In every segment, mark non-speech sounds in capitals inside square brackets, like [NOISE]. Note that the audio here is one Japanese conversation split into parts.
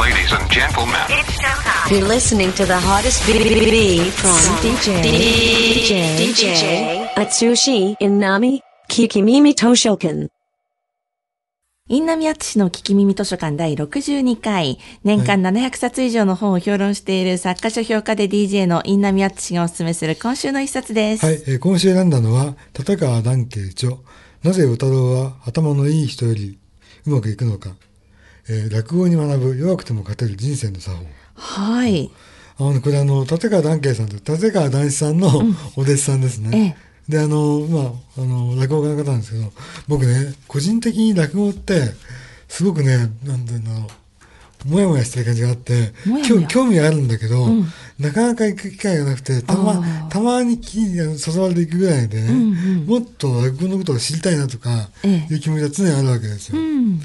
Ladies and gentlemen, You're listening to the hottest BBB from DJ DJ DJ Atsushi Inami Kikimimi Toshokan. インナミアツシの聞き耳図書館第62回、年間700冊以上の本を評論している作家書評家で DJ のインナミアツシがお勧めする今週の一冊です。はい、えー今週選んだのは、立川談慶著、なぜ与太郎は頭のいい人よりうまくいくのか、えー落語に学ぶ弱くても勝てる人生の作法。はい。あの、これあの、立川談慶さんと立川談志さんのお弟子さんですね。で、あの、まあ、あの、落語家の方なんですけど、僕ね、個人的に落語って、すごくね、なんていうの、もやもやしてる感じがあって、興興味あるんだけど、なかなか行く機会がなくて、たま、たまに誘われていくぐらいでね、もっと落語のことを知りたいなとか、ええいう気持ちが常にあるわけですよ。うん。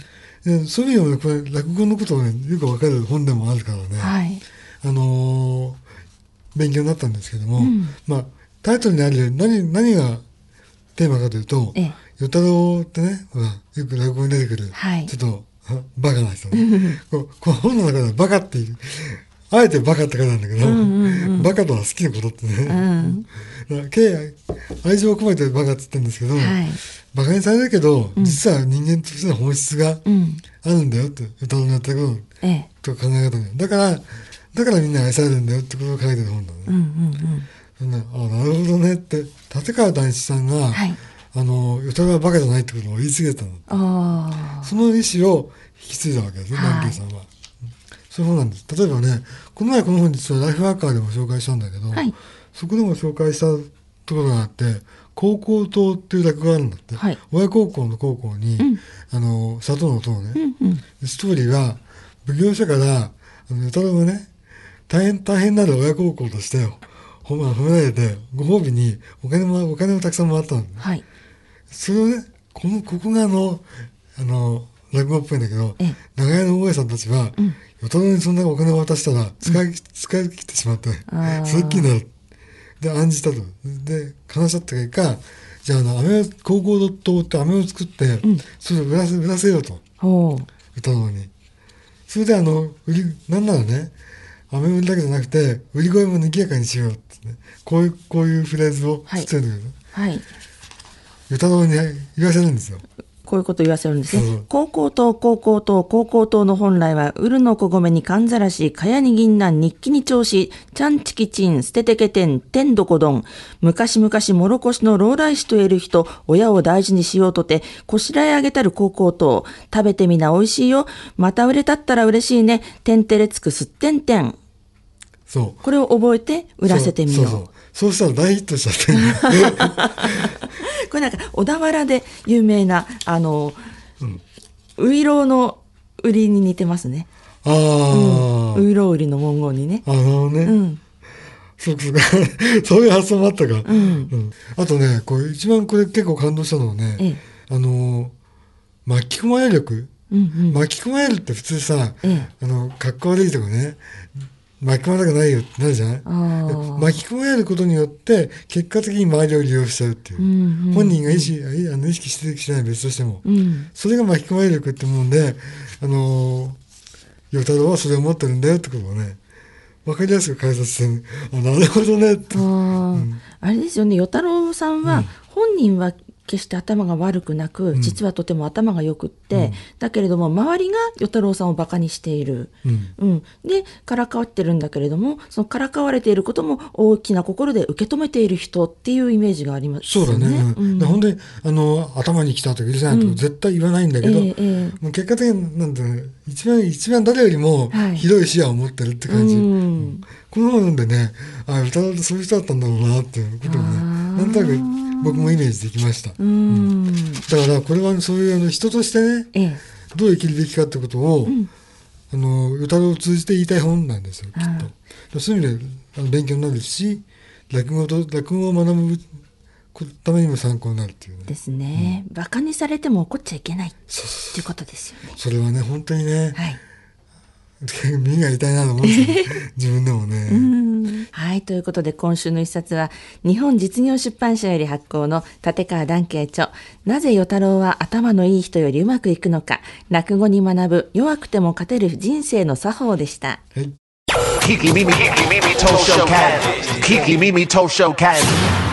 でそういう意味でもこれ、落語のことをね、よくわかる本でもあるからね。はい。あのー勉強になったんですけども、まあ、タイトルにある何、何がテーマかというと、ええ与太郎ってね、ほらよく落語に出てくる、はいちょっと、あバカな人ね。[LAUGHS] こうこの本の中ではバカっていう、あえてバカって書いてあるんだけど、バカとは好きなことってね、うん。だから敬愛愛情を込めてバカって言ってるんですけど、はい。バカにされるけど、実は人間としての本質がうん。あるんだよって、与太郎のやったことをええ。と考え方が。だからだからみんな愛されるんだよってことを書いてる本なの。ね、うんうんうん。そんなあなるほどねって。立川談志さんが、はい。あの与太郎はバカじゃないってことを言い継げたの。あその意思を引き継いだわけですねはい。南慶さんは、そうなんです例えばねこの前この本実はライフワーカーでも紹介したんだけど、はいそこでも紹介したところがあって高校党っていう落語があるんだって、はい親孝行の高校に、あの砂糖の糖ね、あ。うんうん。ストーリーは、奉行所から、あの、与太郎がね、大変、大変なる親孝行として、ほま、褒められて、ご褒美にお金も、お金をたくさんもらったのね。はい。それをね、この、ここがあの、あの、落語っぽいんだけどええ、長屋の大家さんたちは、与太郎にそんなお金を渡したら、使い、使い切ってしまってそれっきりになる。で、案じたと。で、話し合った結果、じゃあ、あの、飴を、高校糖って飴を作って、それを売らせ、売らせようと。ほう。歌うのに。それであの、売り、なんならね、飴売りだけじゃなくて、売り声も賑やかにしようってね。こういう、こういうフレーズをはい作ってるんだけど、はい。歌うに言わせるんですよ。こういうこと言わせるんですね。高校糖、高校糖、高校糖の本来は、ウルの小米にかんざらし、かやに銀杏、日記に調子、ちゃんちきちん、捨ててけてん、天どこどん。昔々、もろこしの老来子と得る人、親を大事にしようとて、こしらえあげたる高校糖。食べてみな美味しいよ。また売れたったら嬉しいね。てんてれつくすってんてん。そう。これを覚えて売らせてみよう。そうそうそう。そうしたら大ヒットしちゃって。[LAUGHS] これなんか小田原で有名なあの、ういろうの売りに似てますね。ああ、ういろう売りの文言にね。あのね、うん。そうそう [LAUGHS] そういう発想もあったか。んうんあとね、これ一番これ結構感動したのはね、ええあの、巻き込まれ力。うんうん。巻き込まれるって普通さ、えあの、格好悪いとかね、巻き込まれたくないよってなるじゃない？巻き込まれることによって、結果的に周りを利用しちゃうっていう。うんうん。本人が意識あの意識してるしないは別としても、うん。それが巻き込まれ力ってもんで、あのー、与太郎はそれを持ってるんだよってことをね、わかりやすく解説してる、あ、なるほどねって。あー。あれですよね、与太郎さんは、本人は決して頭が悪くなく、実はとても頭が良くって、だけれども、周りが与太郎さんを馬鹿にしている。うん。うん、で、からかわってるんだけれども、そのからかわれていることも大きな心で受け止めている人っていうイメージがありますそうだね。うん。うん。で本当に、あの、頭に来たとか許せないとか絶対言わないんだけど、もう結果的に、なんて一番、一番誰よりもはい。広い視野を持ってるって感じ。うん。この本でね、あ、歌ってそういう人だったんだろうなっていうことをね、なんとなく僕もイメージできました。うん。だから、これはそういうあの人としてね、ええ。どう生きるべきかってことを、あの、歌を通じて言いたい本なんですよ、きっと。そういう意味で勉強になるし、落語と、落語を学ぶためにも参考になるっていうね。ですね。馬鹿にされても怒っちゃいけないっていうことですよね。それはね、本当にね、はい。[LAUGHS] 耳が痛いなと思うんですよ、[LAUGHS] 自分でもね。はい。ということで、今週の一冊は、日本実業出版社より発行の立川談慶著、なぜ与太郎は頭のいい人よりうまくいくのか、落語に学ぶ弱くても勝てる人生の作法でした。はい。Tosho Cat. Kiki Mimi Tosho Cat.